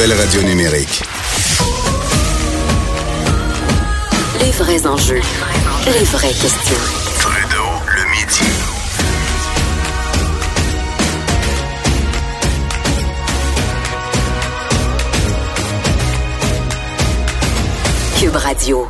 Nouvelle radio numérique. Les vrais enjeux, les vraies questions. Trudeau, le midi. Cube Radio.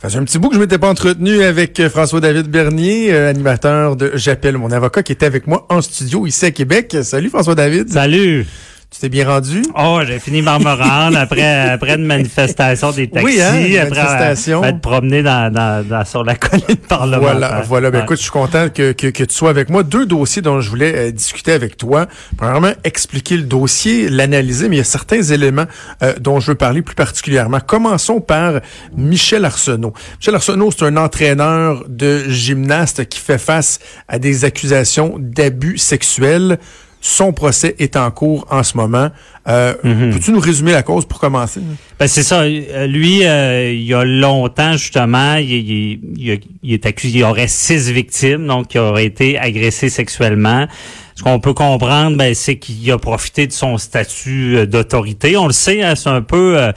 Ça fait un petit bout que je m'étais pas entretenu avec euh, François-David Bernier, euh, animateur de J'appelle mon avocat, qui était avec moi en studio ici à Québec. Salut François-David. Salut. Tu t'es bien rendu? Oh, j'ai fini par me rendre après, après une manifestation des taxis. Oui, hein, une après manifestation. être promené dans, dans, dans- sur la colline parlementaire. Voilà, voilà. Ben, Ouais. écoute, je suis content que, que, que tu sois avec moi. Deux dossiers dont je voulais euh, discuter avec toi. Premièrement, expliquer le dossier, l'analyser, mais il y a certains éléments euh, dont je veux parler plus particulièrement. Commençons par Michel Arsenault. Michel Arsenault, c'est un entraîneur de gymnaste qui fait face à des accusations d'abus sexuels. Son procès est en cours en ce moment. Euh, Peux-tu nous résumer la cause pour commencer? Ben, c'est ça. Euh, Lui, euh, il y a longtemps, justement, il, il- il- il est accusé, il y aurait six victimes, donc il aurait été agressé sexuellement. Ce qu'on peut comprendre, ben, c'est qu'il a profité de son statut euh, d'autorité. On le sait, hein, c'est un peu... euh,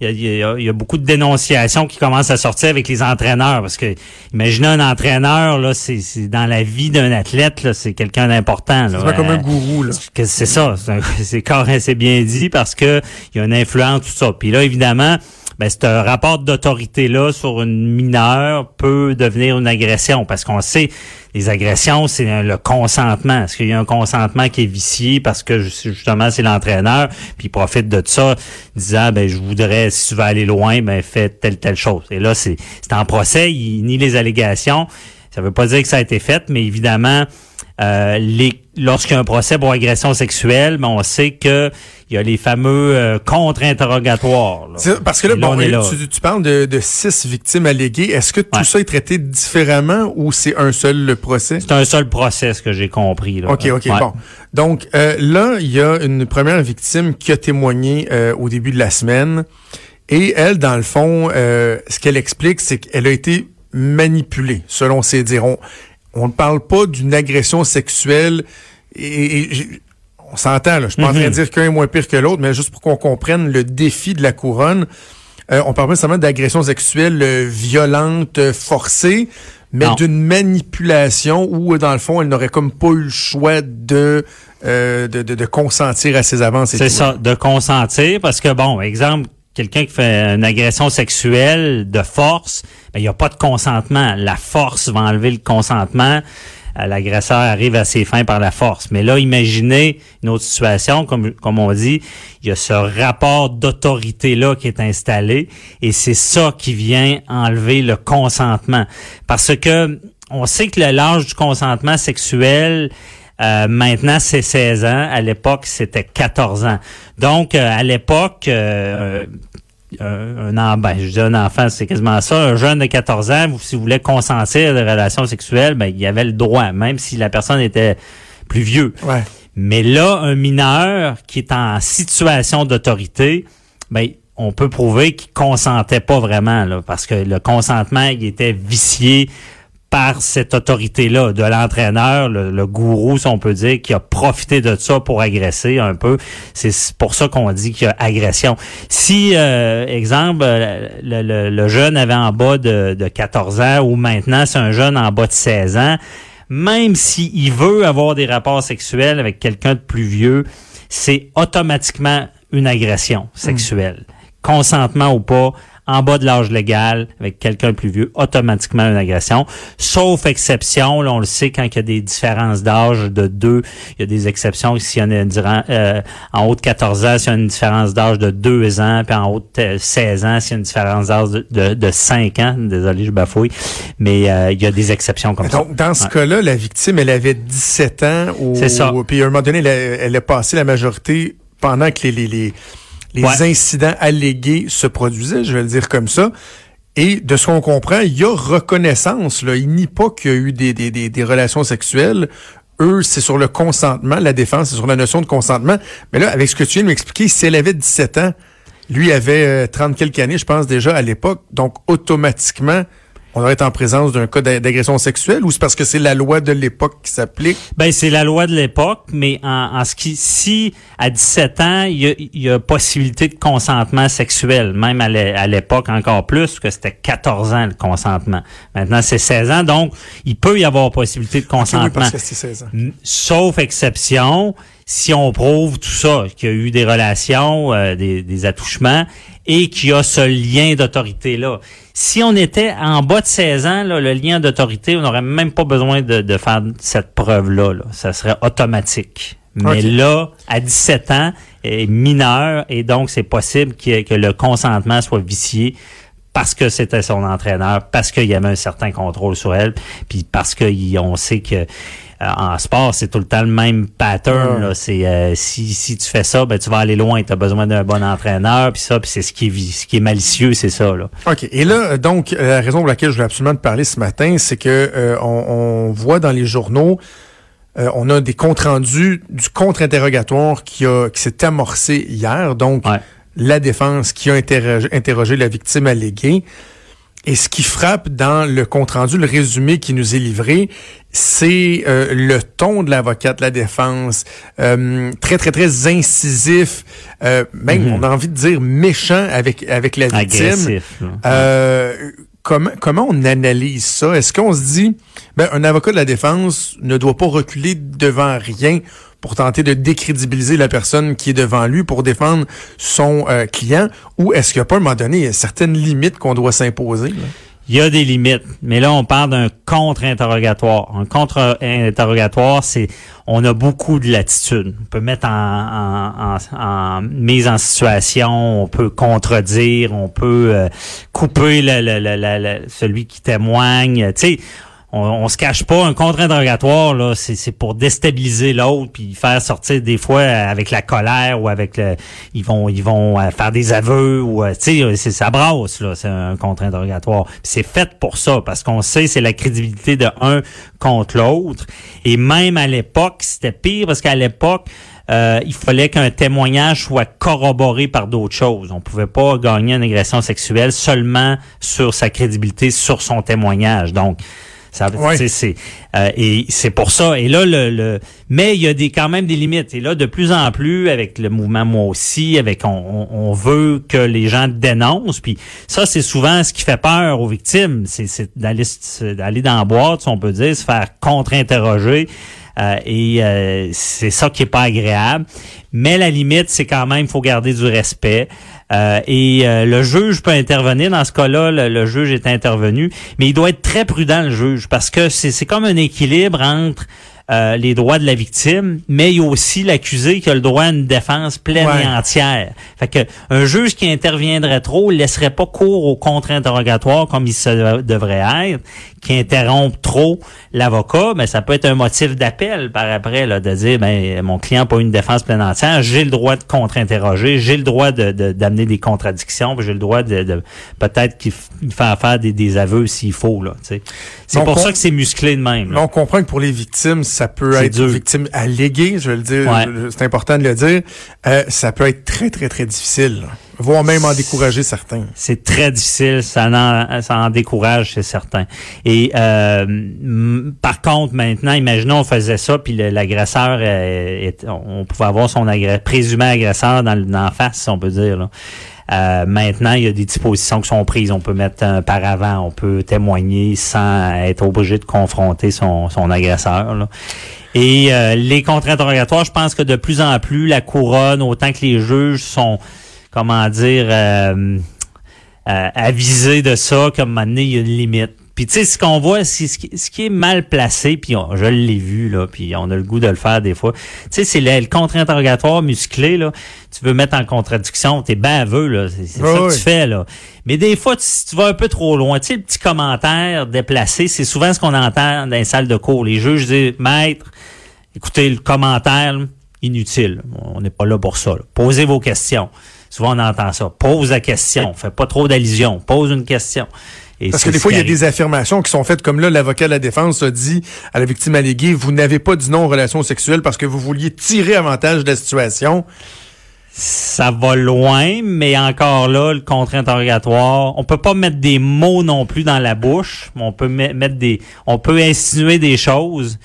il y, a, il y a- il y a beaucoup de dénonciations qui commencent à sortir avec les entraîneurs parce que imaginez un entraîneur là c'est c'est dans la vie d'un athlète là c'est quelqu'un d'important là. C'est pas comme un gourou, là. c'est ça, c'est c'est bien dit parce que il y a une influence tout ça. Puis là évidemment, ben ce rapport d'autorité là sur une mineure peut devenir une agression parce qu'on sait les agressions c'est le consentement. Est-ce qu'il y a un consentement qui est vicié parce que ju- justement c'est l'entraîneur puis il profite de ça disant ben je voudrais si tu veux aller loin ben fais telle telle chose. Et là c'est c'est en procès, il nie les allégations. Ça veut pas dire que ça a été fait, mais évidemment, euh, les, lorsqu'il y a un procès pour agression sexuelle, ben, on sait que il y a les fameux euh, contre-interrogatoires. Parce que là, bon, là. Tu, tu parles de, de six victimes alléguées. Est-ce que tout Ouais. ça est traité différemment ou c'est un seul le procès? C'est un seul procès, ce que j'ai compris. Là. OK, OK, Ouais. bon. Donc euh, là, il y a une première victime qui a témoigné euh, au début de la semaine. Et elle, dans le fond, ce qu'elle explique, c'est qu'elle a été manipulée, selon ses dires. On ne parle pas d'une agression sexuelle. Et, et on s'entend, là. Je suis pas en train de dire qu'un est moins pire que l'autre, mais juste pour qu'on comprenne le défi de la couronne. Euh, on parle pas seulement d'agression sexuelle euh, violente, euh, forcée, mais d'une manipulation où, euh, dans le fond, elle n'aurait comme pas eu le choix de, euh, de, de, de consentir à ses avances. C'est ça, de consentir, parce que bon, exemple, quelqu'un qui fait une agression sexuelle de force, il n'y a pas de consentement. La force va enlever le consentement. Euh, L'agresseur arrive à ses fins par la force. Mais là, imaginez une autre situation, comme, comme on dit, il y a ce rapport d'autorité-là qui est installé et c'est ça qui vient enlever le consentement. Parce que on sait que l'âge du consentement sexuel, euh, maintenant, c'est 16 ans. À l'époque, c'était 14 ans. Donc, euh, à l'époque, euh, un, un, en- ben, je dis un enfant, c'est quasiment ça. Un jeune de 14 ans, si vous voulez consentir à des relations sexuelles, ben, il y avait le droit, même si la personne était plus vieux. Ouais. Mais là, un mineur qui est en situation d'autorité, ben, on peut prouver qu'il consentait pas vraiment, là, parce que le consentement, il était vicié par cette autorité-là de l'entraîneur, le, le gourou, si on peut dire, qui a profité de ça pour agresser un peu. C'est pour ça qu'on dit qu'il y a agression. Si, euh, exemple, euh, le, le- le jeune avait en bas de, de 14 ans ou maintenant c'est un jeune en bas de 16 ans, même s'il veut avoir des rapports sexuels avec quelqu'un de plus vieux, c'est automatiquement une agression sexuelle. Consentement ou pas, en bas de l'âge légal, avec quelqu'un de plus vieux, automatiquement une agression. Sauf exception, là, on le sait, quand il y a des différences d'âge de deux, il y a des exceptions s'il y en a une euh, en haut de 14 ans, s'il y a une différence d'âge de 2 ans, puis en haut de euh, 16 ans, s'il y a une différence d'âge de, de, de 5 ans. Désolé, je bafouille. Mais euh, il y a des exceptions comme ça. Donc, dans ce Ouais. cas-là, la victime, elle avait 17 ans. Au, C'est ça. Puis à un moment donné, elle a, elle a passé la majorité pendant que les, les, les, les Ouais. incidents allégués se produisaient, je vais le dire comme ça. Et de ce qu'on comprend, il y a reconnaissance. Là. Il nie pas qu'il y a eu des, des, des, des relations sexuelles. Eux, c'est sur le consentement. La défense, c'est sur la notion de consentement. Mais là, avec ce que tu viens de m'expliquer, si elle avait 17 ans, lui avait euh, 30 quelques années, je pense, déjà à l'époque. Donc, automatiquement, on aurait été en présence d'un cas d'a- d'agression sexuelle ou c'est parce que c'est la loi de l'époque qui s'applique? Ben c'est la loi de l'époque, mais en, en ce qui si à 17 ans il y a, y a possibilité de consentement sexuel, même à l'é- à l'époque encore plus que c'était 14 ans le consentement. Maintenant c'est 16 ans, donc il peut y avoir possibilité de Ok, oui, consentement. parce que c'est 16 ans. Sauf exception, si on prouve tout ça, qu'il y a eu des relations, euh, des, des attouchements, et qu'il y a ce lien d'autorité-là. Si on était en bas de 16 ans, là, le lien d'autorité, on n'aurait même pas besoin de, de faire cette preuve-là. Là. Ça serait automatique. Mais là, à 17 ans, est mineur, et donc c'est possible ait- que le consentement soit vicié parce que c'était son entraîneur, parce qu'il y avait un certain contrôle sur elle, puis parce qu'on sait que en sport, c'est tout le temps le même pattern. Là. C'est euh, si, si tu fais ça, ben tu vas aller loin. Tu as besoin d'un bon entraîneur, puis ça, puis c'est ce qui est ce qui est malicieux, c'est ça. Là. OK. Et là, euh, donc, euh, la raison pour laquelle je voulais absolument te parler ce matin, c'est que euh, on, on voit dans les journaux, euh, on a des comptes rendus du contre-interrogatoire qui, a, qui s'est amorcé hier. Donc, Ouais. la défense qui a interrogé, interrogé la victime alléguée. Et ce qui frappe dans le compte-rendu, le résumé qui nous est livré, c'est euh, le ton de l'avocate de la défense, euh, très, très, très incisif, euh, même, on a envie de dire méchant avec, avec la victime. Agressif. Euh, comment, comment on analyse ça? Est-ce qu'on se dit, ben, un avocat de la défense ne doit pas reculer devant rien pour tenter de décrédibiliser la personne qui est devant lui pour défendre son euh, client? Ou est-ce qu'il n'y a pas, à un moment donné, certaines limites qu'on doit s'imposer? Il y a des limites, mais là on parle d'un contre-interrogatoire. Un contre-interrogatoire, c'est on a beaucoup de latitude. On peut mettre en, en, en- en mise en situation, on peut contredire, on peut euh, couper celui qui témoigne. Tu sais, on, on se cache pas. Un contre-interrogatoire, là, c'est c'est pour déstabiliser l'autre puis faire sortir des fois avec la colère ou avec le, ils vont ils vont euh, faire des aveux ou euh, tu sais, c'est ça brasse là, c'est un contre-interrogatoire. C'est fait pour ça parce qu'on sait c'est la crédibilité de un contre l'autre. Et même à l'époque, c'était pire parce qu'à l'époque euh, il fallait qu'un témoignage soit corroboré par d'autres choses. On pouvait pas gagner une agression sexuelle seulement sur sa crédibilité, sur son témoignage. Donc, ça, euh, et c'est pour ça. Et là, le, le mais il y a des quand même des limites. Et là, de plus en plus, avec le mouvement moi aussi, avec on, on, veut que les gens dénoncent. Puis ça, c'est souvent ce qui fait peur aux victimes, c'est c'est d'aller d'aller dans la boîte, si on peut dire, se faire contre-interroger. Euh, et euh, c'est ça qui est pas agréable. Mais la limite, c'est quand même, faut garder du respect. Euh, et euh, le juge peut intervenir dans ce cas-là. Le, le juge est intervenu, mais il doit être très prudent le juge parce que c'est c'est comme un équilibre entre euh, les droits de la victime, mais il y a aussi l'accusé qui a le droit à une défense pleine Ouais. et entière. Fait que un juge qui interviendrait trop laisserait pas cours au contre-interrogatoire comme il se devrait être, qui interrompt trop l'avocat, mais ça peut être un motif d'appel par après là, de dire ben mon client n'a pas eu une défense pleine et entière, j'ai le droit de contre-interroger, j'ai le droit de de- d'amener des contradictions, j'ai le droit de, de- peut-être qu'il f- il fait faire des, des aveux s'il faut là. C'est pour on- ça que c'est musclé de même. Là, on comprend que pour les victimes, ça peut être dur. victime alléguée, je vais le dire, Ouais. c'est important de le dire. Euh, ça peut être très, très, très difficile, là. voire même en décourager certains. C'est très difficile, ça en, ça en décourage, c'est certain. Et euh, par contre, maintenant, imaginons on faisait ça, puis l'agresseur, euh, on pouvait avoir son agré- présumé agresseur dans, dans la face, si on peut dire. Là. Euh, maintenant, il y a des dispositions qui sont prises. On peut mettre un paravent, on peut témoigner sans être obligé de confronter son, son agresseur. là. Et euh, les contre-interrogatoires, je pense que de plus en plus, la couronne, autant que les juges sont, comment dire, euh, euh, avisés de ça, comme maintenant, il y a une limite. Puis tu sais, ce qu'on voit, c'est ce qui, ce qui est mal placé, puis on- je l'ai vu, là, puis on a le goût de le faire des fois. Tu sais, c'est le, le contre-interrogatoire musclé, là. Tu veux mettre en contradiction, t'es baveux, là. C'est ça que tu fais, là. Mais des fois, tu, vas un peu trop loin. Tu sais, le petit commentaire déplacé, c'est souvent ce qu'on entend dans les salles de cours. Les juges disent, maître, écoutez, le commentaire, inutile. On n'est pas là pour ça. là. Posez vos questions. Souvent, on entend ça. Pose la question. Fais pas trop d'allusions. Pose une question. Et Parce que des fois, il y a des affirmations qui sont faites comme là, l'avocat de la défense a dit à la victime alléguée, vous n'avez pas dit non aux relations sexuelles parce que vous vouliez tirer avantage de la situation. Ça va loin, mais encore là, le contre-interrogatoire, on peut pas mettre des mots non plus dans la bouche. On peut met- mettre des, on peut insinuer des choses.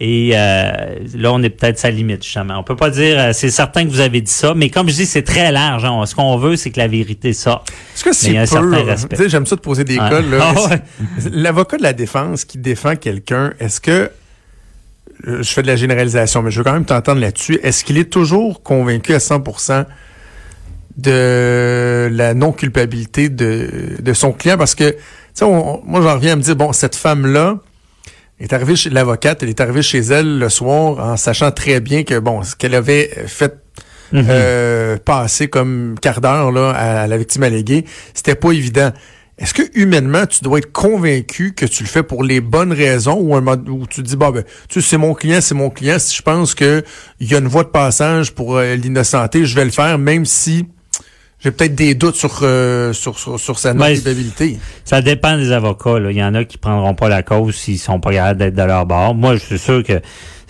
Et euh, là, on est peut-être à sa limite, justement. On peut pas dire, euh, c'est certain que vous avez dit ça, mais comme je dis, c'est très large. hein. Ce qu'on veut, c'est que la vérité sorte. Est-ce que c'est un peu, certain respect. tu sais, j'aime ça de poser des. Ah. Est-ce- L'avocat de la défense qui défend quelqu'un, est-ce que, euh, je fais de la généralisation, mais je veux quand même t'entendre là-dessus, est-ce qu'il est toujours convaincu à 100% de la non-culpabilité de, de son client? Parce que, tu sais, moi, j'en reviens à me dire, bon, cette femme-là, est arrivée chez l'avocate, elle est arrivée chez elle le soir en sachant très bien que, bon, ce qu'elle avait fait Mhm. euh, passer comme quart d'heure là, à la victime alléguée, c'était pas évident. Est-ce que humainement, tu dois être convaincu que tu le fais pour les bonnes raisons ou un mode où tu te dis bah ben, tu sais, c'est mon client, c'est mon client. Si je pense que il y a une voie de passage pour euh, l'innocenté, je vais le faire, même si j'ai peut-être des doutes sur euh, sur, sur, sur sa Ben, non-culpabilité. Ça dépend des avocats. Là. Il y en a qui prendront pas la cause s'ils sont pas capables d'être de leur bord. Moi, je suis sûr que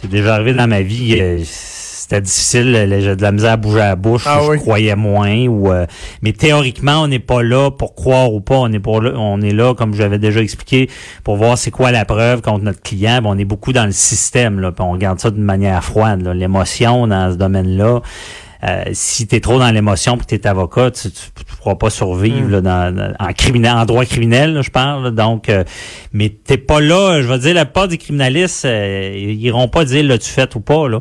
c'est déjà arrivé dans ma vie. euh, c'était difficile. là, J'ai de la misère à bouger la bouche. Ah je oui. croyais moins. Ou, euh, mais théoriquement, on n'est pas là pour croire ou pas. On est, pour là, on est là, comme j'avais déjà expliqué, pour voir c'est quoi la preuve contre notre client. Ben, on est beaucoup dans le système. Là, puis on regarde ça d'une manière froide. L'émotion dans ce domaine-là. Euh, si tu es trop dans l'émotion puis tu es avocat, tu ne pourras pas survivre là, dans, dans- en criminel, en droit criminel, là, je parle. là. Donc, euh, mais t'es pas là. Je vais dire, la plupart des criminalistes, euh, ils iront pas dire l'as-tu fait ou pas là.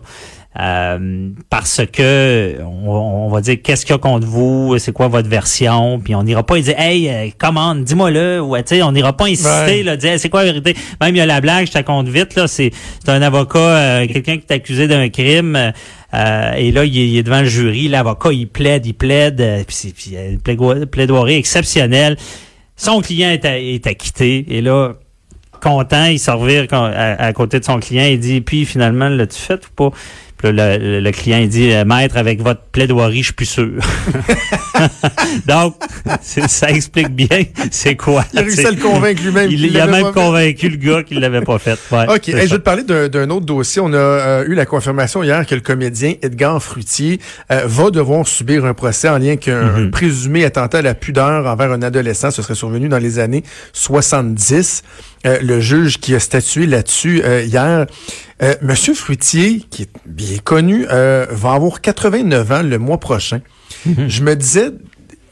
Euh, parce que on, on va dire qu'est-ce qu'il y a contre vous, c'est quoi votre version, puis on n'ira pas dire hey euh, commande, dis-moi-le, ou tu sais, on n'ira pas insister Ouais. là, dire Hey, c'est quoi la vérité? Même il y a la blague, je te compte vite là, c'est c'est un avocat, euh, quelqu'un qui est accusé d'un crime. Euh, euh, et là, il est, devant le jury. L'avocat, il plaide, il plaide. euh, puis puis, euh, une plaidoirie, plaidoirie exceptionnelle. Son client est, à- est acquitté. Et là, content, il se revire quand- à, à côté de son client. Il dit, puis finalement, l'as-tu fait ou pas? Puis là, le, client, il dit, euh, maître, avec votre plaidoirie, je suis plus sûr. Donc, ça explique bien c'est quoi. Il a réussi à le convaincre lui-même. Il, a même convaincu le gars qu'il l'avait pas fait. Ouais, OK. Hey, je vais te parler d'un autre dossier. On a euh, eu la confirmation hier que le comédien Edgar Fruitier euh, va devoir subir un procès en lien avec un, Mhm. un présumé attentat à la pudeur envers un adolescent. Ce serait survenu dans les années 70. Euh, le juge qui a statué là-dessus euh, hier, euh, Monsieur Fruitier, qui est bien connu, euh, va avoir 89 ans le mois prochain. Mhm. Je me disais,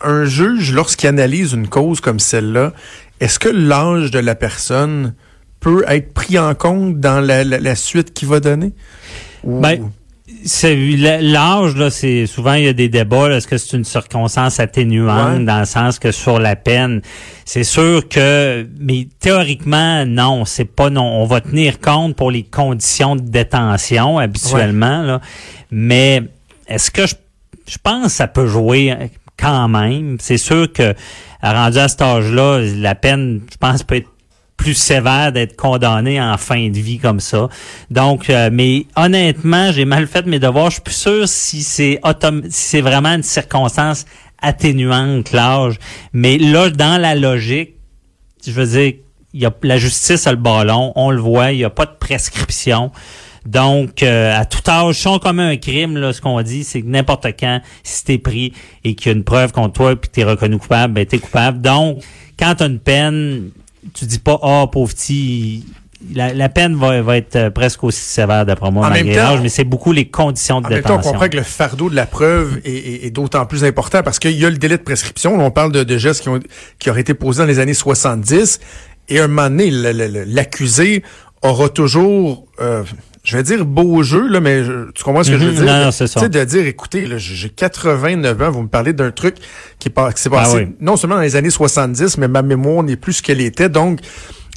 un juge, lorsqu'il analyse une cause comme celle-là, est-ce que l'âge de la personne peut être pris en compte dans la, la- la suite qu'il va donner? Ou- Ben, l'âge là, c'est souvent il y a des débats. Est-ce que c'est une circonstance atténuante Ouais. dans le sens que sur la peine, c'est sûr que, mais théoriquement non, c'est pas non. On va tenir compte pour les conditions de détention habituellement là, mais est-ce que je, je pense que ça peut jouer euh, quand même? C'est sûr que rendu à cet âge-là, la peine, je pense, peut être plus sévère d'être condamné en fin de vie comme ça. Donc, euh, mais honnêtement, j'ai mal fait mes devoirs. Je suis plus sûr si c'est si c'est vraiment une circonstance atténuante l'âge. Mais là, dans la logique, je veux dire, y a la justice a le ballon, on le voit, il n'y a pas de prescription. Donc, euh, à tout âge, si on commet un crime, là, ce qu'on dit, c'est que n'importe quand, si t'es pris et qu'il y a une preuve contre toi puis que t'es reconnu coupable, ben t'es coupable. Donc, quand t'as une peine, tu dis pas, ah, pauvre petit, la, la peine va, va être euh, presque aussi sévère d'après moi, En même malgré temps, l'âge, mais c'est beaucoup les conditions de En même temps, on détention. comprend que le fardeau de la preuve est, est- est d'autant plus important parce qu'il y a le délai de prescription. On parle de, de gestes qui, ont, qui auraient été posés dans les années 70. Et à un moment donné, l'accusé aura toujours, euh, je vais dire beau jeu, là, mais je- tu comprends ce que je veux Mhm, dire? non, c'est ça. Tu sais, de dire, écoutez, j'ai 89 ans, vous me parlez d'un truc qui, qui s'est passé Ah oui. non seulement dans les années 70, mais ma mémoire n'est plus ce qu'elle était. Donc,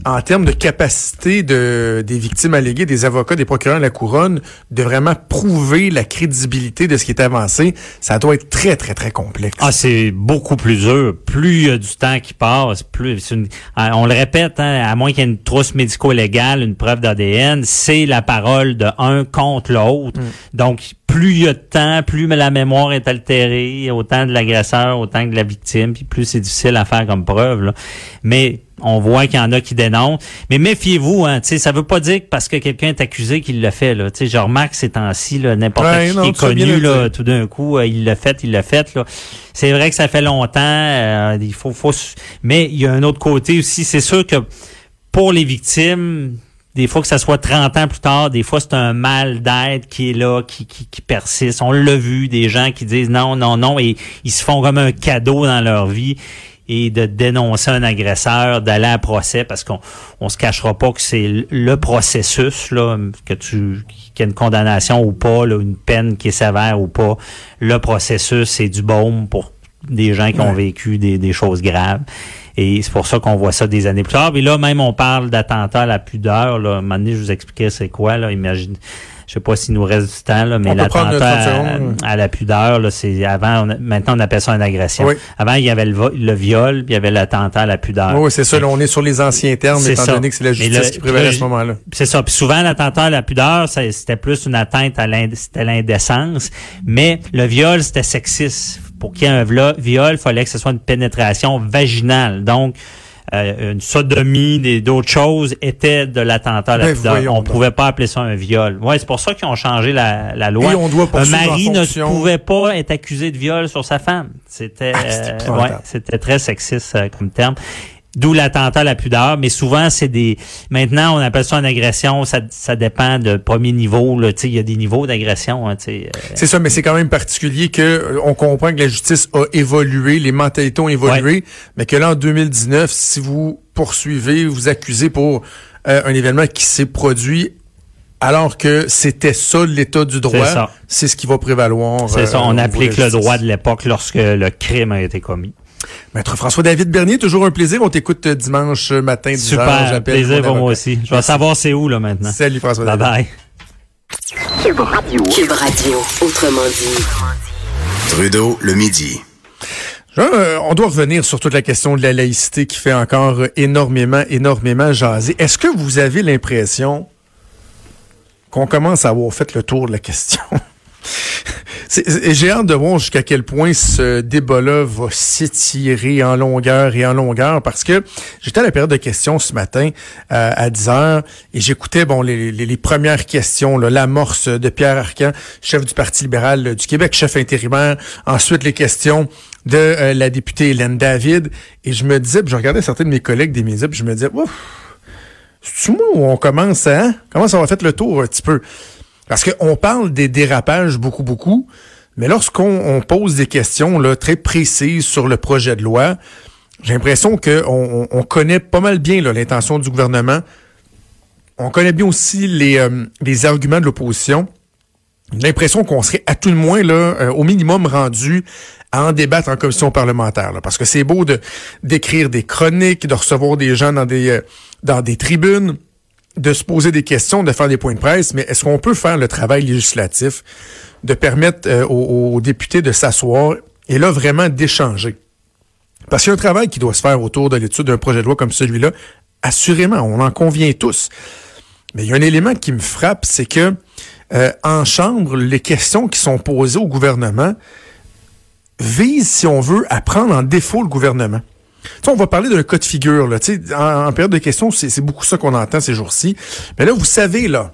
en termes de capacité de, des victimes alléguées, des avocats, des procureurs de la couronne, de vraiment prouver la crédibilité de ce qui est avancé, ça doit être très, très, très complexe. Ah, c'est beaucoup plus dur. Plus il y a du temps qui passe, plus c'est une- ah, on le répète, hein, à moins qu'il y ait une trousse médico-légale, une preuve d'ADN, c'est la parole de un contre l'autre. Donc, plus il y a de temps, plus la mémoire est altérée, autant de l'agresseur, autant que de la victime, puis plus c'est difficile à faire comme preuve. Là. Mais on voit qu'il y en a qui dénoncent. Mais méfiez-vous, hein, tu sais, ça veut pas dire que parce que quelqu'un est accusé qu'il l'a fait. Là. Tu sais, je remarque ces temps-ci, là, n'importe Ouais, qui non, qui est connu, le là, tout d'un coup, euh, il l'a fait, il l'a fait. Là. C'est vrai que ça fait longtemps. euh, il faut, faut, mais il y a un autre côté aussi. C'est sûr que pour les victimes, des fois que ça soit 30 ans plus tard, des fois c'est un mal d'être qui est là, qui, qui, qui persiste. On l'a vu, des gens qui disent non, non, non, et ils se font comme un cadeau dans leur vie et de dénoncer un agresseur, d'aller à procès, parce qu'on on se cachera pas que c'est le processus, là, que tu qu'il y ait une condamnation ou pas, là, une peine qui est sévère ou pas. Le processus, c'est du baume pour des gens qui ont vécu des, des choses graves. Et c'est pour ça qu'on voit ça des années plus tard. Et là, même, on parle d'attentat à la pudeur. Là. Un moment donné, je vous expliquais c'est quoi. Là. Imagine, je sais pas s'il nous reste du temps, là, mais l'attentat notre 30 à, la pudeur, c'est avant, on maintenant on appelle ça une agression. Oui. Avant, il y avait le, viol, puis il y avait l'attentat à la pudeur. Oui, c'est ça. là, on est sur les anciens termes, étant ça. donné que c'est la justice qui prévalait à ce moment-là. C'est ça. Puis souvent, l'attentat à la pudeur, c'était plus une atteinte à l'indécence. Mais le viol, c'était sexiste. Pour qu'il y ait un viol, il fallait que ce soit une pénétration vaginale. Donc, euh, une sodomie, des- d'autres choses étaient de l'attentat à la Ben, On donc. pouvait pas appeler ça un viol. Ouais, c'est pour ça qu'ils ont changé la, la loi. Et on doit un poursuivre mari ne pouvait pas être accusé de viol sur sa femme. C'était Ah, euh, ouais, c'était très sexiste euh, comme terme. D'où l'attentat à la pudeur, mais souvent c'est des. Maintenant, on appelle ça une agression. Ça, ça dépend de premier niveau. Là, Tu sais, il y a des niveaux d'agression. hein, euh, C'est ça, mais c'est quand même particulier que euh, on comprend que la justice a évolué, les mentalités ont évolué, mais que là en 2019, si vous poursuivez, vous accusez pour euh, un événement qui s'est produit alors que c'était ça l'état du droit, C'est ce qui va prévaloir. c'est ça. On applique le droit de l'époque lorsque le crime a été commis. Maître François-David Bernier, toujours un plaisir. On t'écoute euh, dimanche matin, 10 heures. Super, J'appelle plaisir pour moi aussi. Je vais savoir c'est où là maintenant. Salut Bye François-David. bye. Cube Radio, autrement dit. Trudeau, le midi. Euh, on doit revenir sur toute la question de la laïcité qui fait encore euh, énormément, énormément jaser. Est-ce que vous avez l'impression qu'on commence à avoir fait le tour de la question? J'ai hâte de voir jusqu'à quel point ce débat-là va s'étirer en longueur et en longueur parce que j'étais à la période de questions ce matin euh, à 10 heures et j'écoutais bon les, les- les premières questions, l'amorce de Pierre Arcan, chef du Parti libéral du Québec, chef intérimaire, ensuite les questions de euh, la députée Hélène David et je me disais, puis je regardais certains de mes collègues des médias, puis je me disais, ouf, c'est moi où on commence hein? comment ça va fait le tour un petit peu? Parce qu'on parle des dérapages beaucoup, beaucoup, mais lorsqu'on on pose des questions là, très précises sur le projet de loi, j'ai l'impression qu'on on, on connaît pas mal bien l'intention du gouvernement. On connaît bien aussi les, euh, les arguments de l'opposition. J'ai l'impression qu'on serait à tout le moins là, euh, au minimum rendu à en débattre en commission parlementaire. là. parce que c'est beau de d'écrire des chroniques, de recevoir des gens dans des euh, dans des tribunes, de se poser des questions, de faire des points de presse, mais est-ce qu'on peut faire le travail législatif, de permettre euh, aux, députés de s'asseoir et là vraiment d'échanger? Parce qu'il y a un travail qui doit se faire autour de l'étude d'un projet de loi comme celui-là. Assurément, on en convient tous. Mais il y a un élément qui me frappe, c'est que euh, en Chambre, les questions qui sont posées au gouvernement visent, si on veut, à prendre en défaut le gouvernement. On va parler d'un cas de figure. Là. En, en période de questions, c'est beaucoup ça qu'on entend ces jours-ci. Mais là, vous savez, là,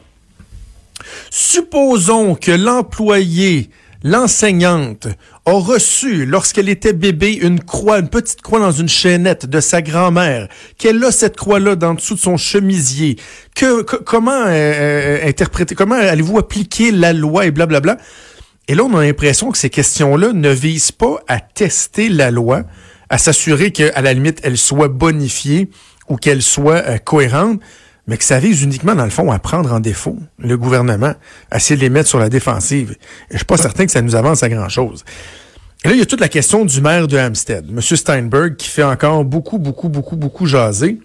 supposons que l'employé, l'enseignante, a reçu, lorsqu'elle était bébé, une croix, une petite croix dans une chaînette de sa grand-mère, qu'elle a cette croix-là dans dessous de son chemisier. Que, que- comment euh, euh, interpréter, comment allez-vous appliquer la loi et blablabla? Et là, on a l'impression que ces questions-là ne visent pas à tester la loi, à s'assurer qu'à la limite, elle soit bonifiée ou qu'elle soit euh, cohérente, mais que ça vise uniquement, dans le fond, à prendre en défaut le gouvernement, à essayer de les mettre sur la défensive. Et je suis pas certain que ça nous avance à grand-chose. Là, il y a toute la question du maire de Hampstead, M. Steinberg, qui fait encore beaucoup, beaucoup, beaucoup, beaucoup jaser.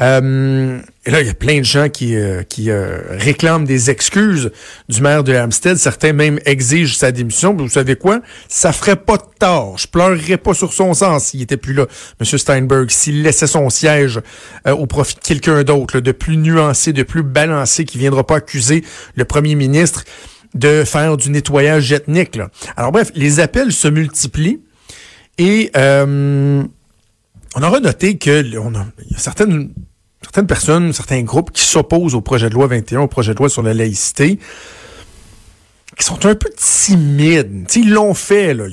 Euh, et là, il y a plein de gens qui, euh, qui euh, réclament des excuses du maire de Hampstead. Certains même exigent sa démission. Puis vous savez quoi? Ça ferait pas de tort. Je pleurerais pas sur son sens s'il était plus là, M. Steinberg, s'il laissait son siège euh, au profit de quelqu'un d'autre, de plus nuancé, de plus balancé, qui viendra pas accuser le premier ministre de faire du nettoyage ethnique. Là. Alors bref, les appels se multiplient et euh, on aura noté que y a certaines personnes, certains groupes qui s'opposent au projet de loi 21, au projet de loi sur la laïcité, qui sont un peu timides. Ils l'ont fait. Là.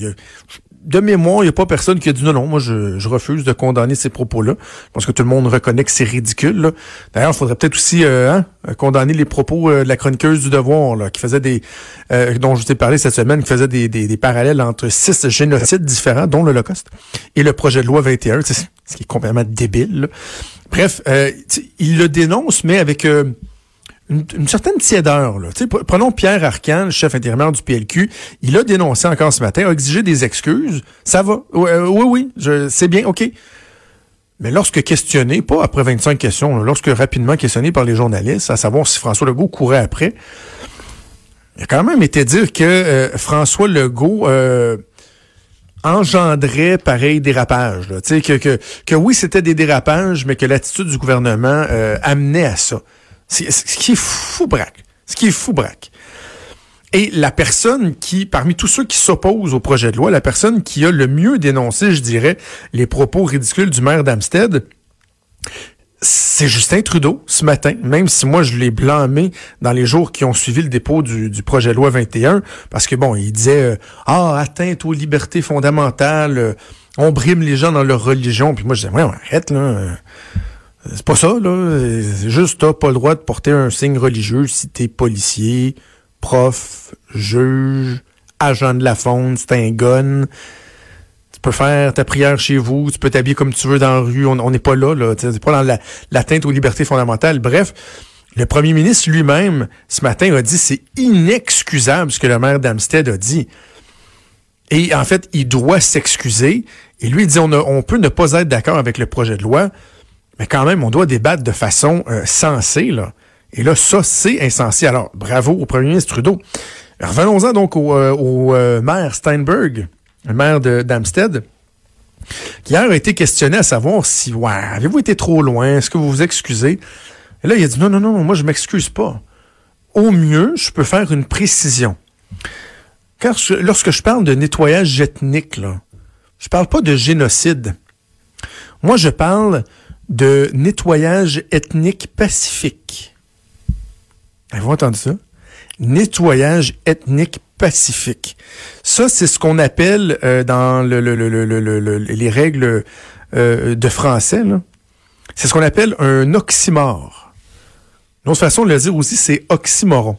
De mémoire, il n'y a pas personne qui a dit non, non, moi je, refuse de condamner ces propos-là. Je pense que tout le monde reconnaît que c'est ridicule. D'ailleurs, il faudrait peut-être aussi euh, hein, condamner les propos euh, de la chroniqueuse du devoir, qui faisait des euh, dont je t'ai parlé cette semaine, qui faisait des, des, des, parallèles entre six génocides différents, dont l'Holocauste, et le projet de loi 21, ce qui est complètement débile. Là. Bref, il le dénonce, mais avec une, certaine tiédeur. Là. prenons Pierre Arcan, le chef intérimaire du PLQ. Il a dénoncé encore ce matin, a exigé des excuses. Ça va. Euh, oui, oui, c'est bien, OK. Mais lorsque questionné, pas après 25 questions, lorsque rapidement questionné par les journalistes, à savoir si François Legault courait après, il a quand même été dire que euh, François Legault euh, engendrait pareil dérapage. Que, que, que oui, c'était des dérapages, mais que l'attitude du gouvernement amenait à ça. Ce qui est fou braque. Ce qui est fou braque. Et la personne qui, parmi tous ceux qui s'opposent au projet de loi, la personne qui a le mieux dénoncé, je dirais, les propos ridicules du maire d'Amstead, c'est Justin Trudeau ce matin, même si moi je l'ai blâmé dans les jours qui ont suivi le dépôt du, projet de loi 21, parce que bon, il disait euh, Ah, atteinte aux libertés fondamentales, euh, on brime les gens dans leur religion. Puis moi je disais, ouais, arrête là. Euh, c'est pas ça, là. C'est juste, t'as pas le droit de porter un signe religieux si t'es policier, prof, juge, agent de la faune, c'est un gun. Tu peux faire ta prière chez vous, tu peux t'habiller comme tu veux dans la rue. On n'est pas là, là. C'est pas dans l'atteinte aux libertés fondamentales. Bref, le premier ministre lui-même, ce matin, a dit c'est inexcusable ce que le maire d'Amstead a dit. Et en fait, il doit s'excuser. Et lui, il dit on, on peut ne pas être d'accord avec le projet de loi, mais quand même, on doit débattre de façon euh, sensée. Là. Et là, ça, c'est insensé. Alors, bravo au premier ministre Trudeau. Revenons-en donc au, euh, euh, maire Steinberg, le maire d'Amstead, qui hier a été questionné à savoir si, ouais, avez-vous été trop loin? Est-ce que vous vous excusez? Et là, il a dit, non, non, non, moi, je m'excuse pas. Au mieux, je peux faire une précision. Car lorsque je parle de nettoyage ethnique, là, je parle pas de génocide. Moi, je parle de nettoyage ethnique pacifique. Avez-vous entendu ça? Nettoyage ethnique pacifique. Ça, c'est ce qu'on appelle euh, dans le, les règles euh, de français, c'est ce qu'on appelle un oxymore. Une autre façon de le dire aussi, c'est oxymoron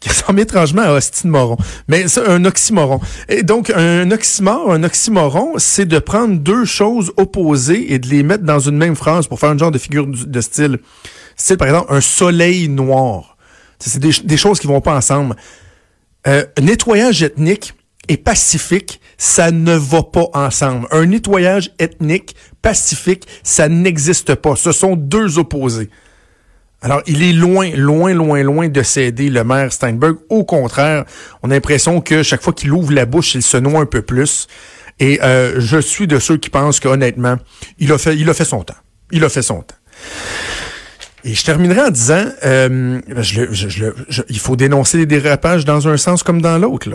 qui ressemble étrangement à Austin Moron. Mais c'est un oxymoron. Et donc, un oxymore, un oxymoron, c'est de prendre deux choses opposées et de les mettre dans une même phrase pour faire un genre de figure de style. C'est par exemple un soleil noir. C'est des, choses qui vont pas ensemble. Euh, nettoyage ethnique et pacifique, ça ne va pas ensemble. Un nettoyage ethnique pacifique, ça n'existe pas. Ce sont deux opposés. Alors, il est loin, loin, loin, loin de céder le maire Steinberg. Au contraire, on a l'impression que chaque fois qu'il ouvre la bouche, il se noie un peu plus. Et euh, je suis de ceux qui pensent qu'honnêtement, il a fait, il a fait son temps. Il a fait son temps. Et je terminerai en disant, euh, il faut dénoncer les dérapages dans un sens comme dans l'autre.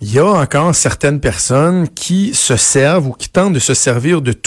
Il y a encore certaines personnes qui se servent ou qui tentent de se servir de tout